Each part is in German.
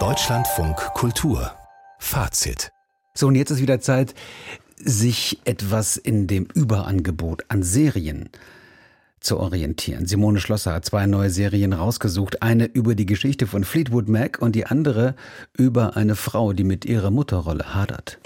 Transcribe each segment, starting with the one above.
Deutschlandfunk Kultur Fazit So, und jetzt ist wieder Zeit, sich etwas in dem Überangebot an Serien zu orientieren. Simone Schlosser hat zwei neue Serien rausgesucht. Eine über die Geschichte von Fleetwood Mac und die andere über eine Frau, die mit ihrer Mutterrolle hadert.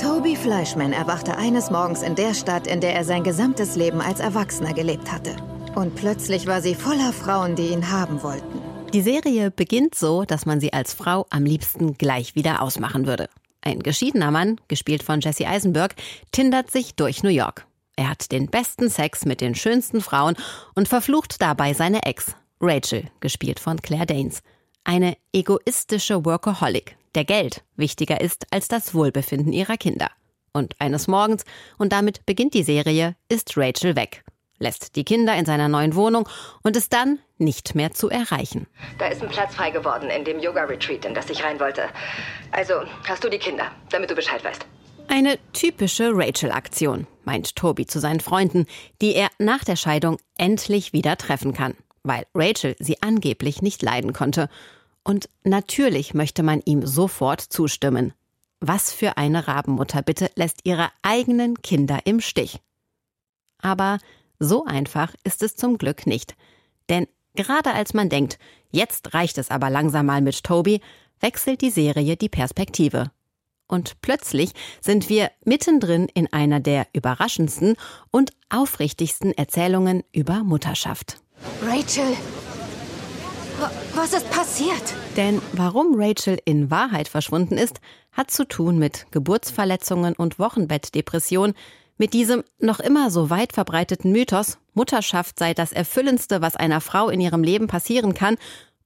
Toby Fleischman erwachte eines Morgens in der Stadt, in der er sein gesamtes Leben als Erwachsener gelebt hatte. Und plötzlich war sie voller Frauen, die ihn haben wollten. Die Serie beginnt so, dass man sie als Frau am liebsten gleich wieder ausmachen würde. Ein geschiedener Mann, gespielt von Jesse Eisenberg, tindert sich durch New York. Er hat den besten Sex mit den schönsten Frauen und verflucht dabei seine Ex, Rachel, gespielt von Claire Danes. Eine egoistische Workaholic, der Geld wichtiger ist als das Wohlbefinden ihrer Kinder. Und eines Morgens, und damit beginnt die Serie, ist Rachel weg lässt die Kinder in seiner neuen Wohnung und ist dann nicht mehr zu erreichen. Da ist ein Platz frei geworden in dem Yoga-Retreat, in das ich rein wollte. Also hast du die Kinder, damit du Bescheid weißt. Eine typische Rachel-Aktion, meint Toby zu seinen Freunden, die er nach der Scheidung endlich wieder treffen kann, weil Rachel sie angeblich nicht leiden konnte. Und natürlich möchte man ihm sofort zustimmen. Was für eine Rabenmutter bitte lässt ihre eigenen Kinder im Stich. Aber so einfach ist es zum Glück nicht. Denn gerade als man denkt, jetzt reicht es aber langsam mal mit Toby, wechselt die Serie die Perspektive. Und plötzlich sind wir mittendrin in einer der überraschendsten und aufrichtigsten Erzählungen über Mutterschaft. Rachel, was ist passiert? Denn warum Rachel in Wahrheit verschwunden ist, hat zu tun mit Geburtsverletzungen und Wochenbettdepression, mit diesem noch immer so weit verbreiteten Mythos, Mutterschaft sei das Erfüllendste, was einer Frau in ihrem Leben passieren kann,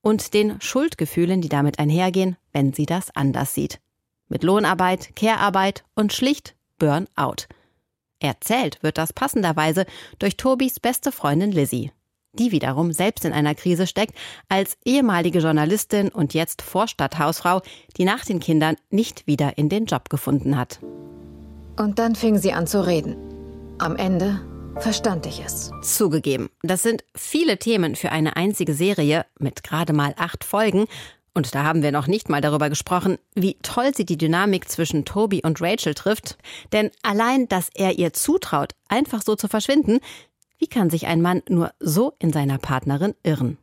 und den Schuldgefühlen, die damit einhergehen, wenn sie das anders sieht. Mit Lohnarbeit, Care-Arbeit und schlicht Burnout. Erzählt wird das passenderweise durch Tobis beste Freundin Lizzie, die wiederum selbst in einer Krise steckt, als ehemalige Journalistin und jetzt Vorstadthausfrau, die nach den Kindern nicht wieder in den Job gefunden hat. Und dann fing sie an zu reden. Am Ende verstand ich es. Zugegeben, das sind viele Themen für eine einzige Serie mit gerade mal acht Folgen. Und da haben wir noch nicht mal darüber gesprochen, wie toll sie die Dynamik zwischen Toby und Rachel trifft. Denn allein, dass er ihr zutraut, einfach so zu verschwinden, wie kann sich ein Mann nur so in seiner Partnerin irren?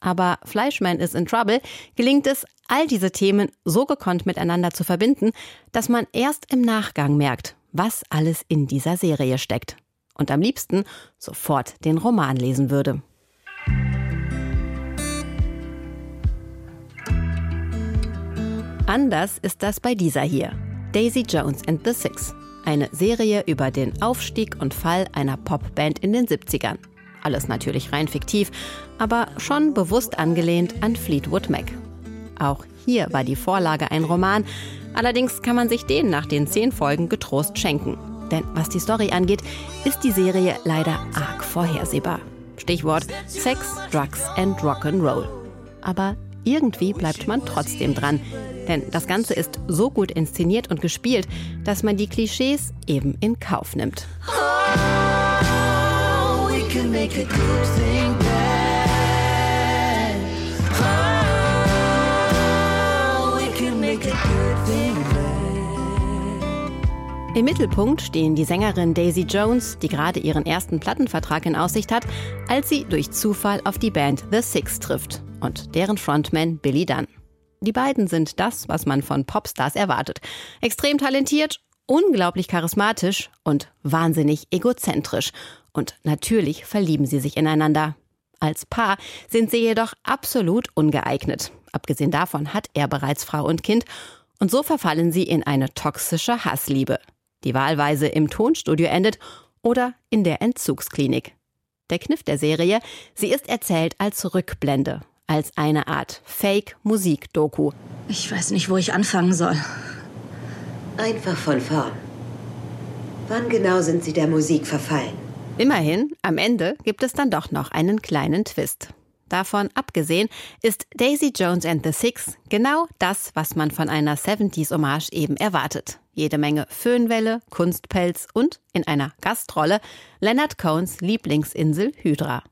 Aber Fleischman is in Trouble gelingt es, all diese Themen so gekonnt miteinander zu verbinden, dass man erst im Nachgang merkt, was alles in dieser Serie steckt. Und am liebsten sofort den Roman lesen würde. Anders ist das bei dieser hier. Daisy Jones and the Six. Eine Serie über den Aufstieg und Fall einer Popband in den 70ern. Alles natürlich rein fiktiv, aber schon bewusst angelehnt an Fleetwood Mac. Auch hier war die Vorlage ein Roman, allerdings kann man sich den nach den zehn Folgen getrost schenken. Denn was die Story angeht, ist die Serie leider arg vorhersehbar. Stichwort Sex, Drugs and Rock'n'Roll. Aber irgendwie bleibt man trotzdem dran. Denn das Ganze ist so gut inszeniert und gespielt, dass man die Klischees eben in Kauf nimmt. Can make a good thing bad. Oh, we can make a good thing bad. Im Mittelpunkt stehen die Sängerin Daisy Jones, die gerade ihren ersten Plattenvertrag in Aussicht hat, als sie durch Zufall auf die Band The Six trifft und deren Frontman Billy Dunn. Die beiden sind das, was man von Popstars erwartet. Extrem talentiert, unglaublich charismatisch und wahnsinnig egozentrisch. Und natürlich verlieben sie sich ineinander. Als Paar sind sie jedoch absolut ungeeignet. Abgesehen davon hat er bereits Frau und Kind. Und so verfallen sie in eine toxische Hassliebe, die wahlweise im Tonstudio endet oder in der Entzugsklinik. Der Kniff der Serie, sie ist erzählt als Rückblende, als eine Art Fake-Musik-Doku. Ich weiß nicht, wo ich anfangen soll. Einfach von vorn. Wann genau sind Sie der Musik verfallen? Immerhin, am Ende gibt es dann doch noch einen kleinen Twist. Davon abgesehen ist Daisy Jones and the Six genau das, was man von einer 70s-Hommage eben erwartet. Jede Menge Föhnwelle, Kunstpelz und in einer Gastrolle Leonard Cohns Lieblingsinsel Hydra.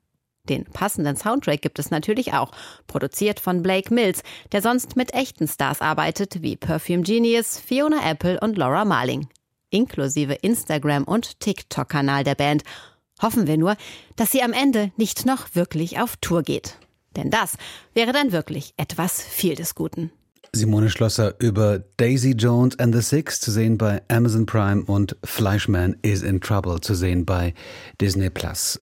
Den passenden Soundtrack gibt es natürlich auch, produziert von Blake Mills, der sonst mit echten Stars arbeitet, wie Perfume Genius, Fiona Apple und Laura Marling. Inklusive Instagram- und TikTok-Kanal der Band. Hoffen wir nur, dass sie am Ende nicht noch wirklich auf Tour geht. Denn das wäre dann wirklich etwas viel des Guten. Simone Schlosser über Daisy Jones and the Six zu sehen bei Amazon Prime und Fleischman is in Trouble zu sehen bei Disney Plus.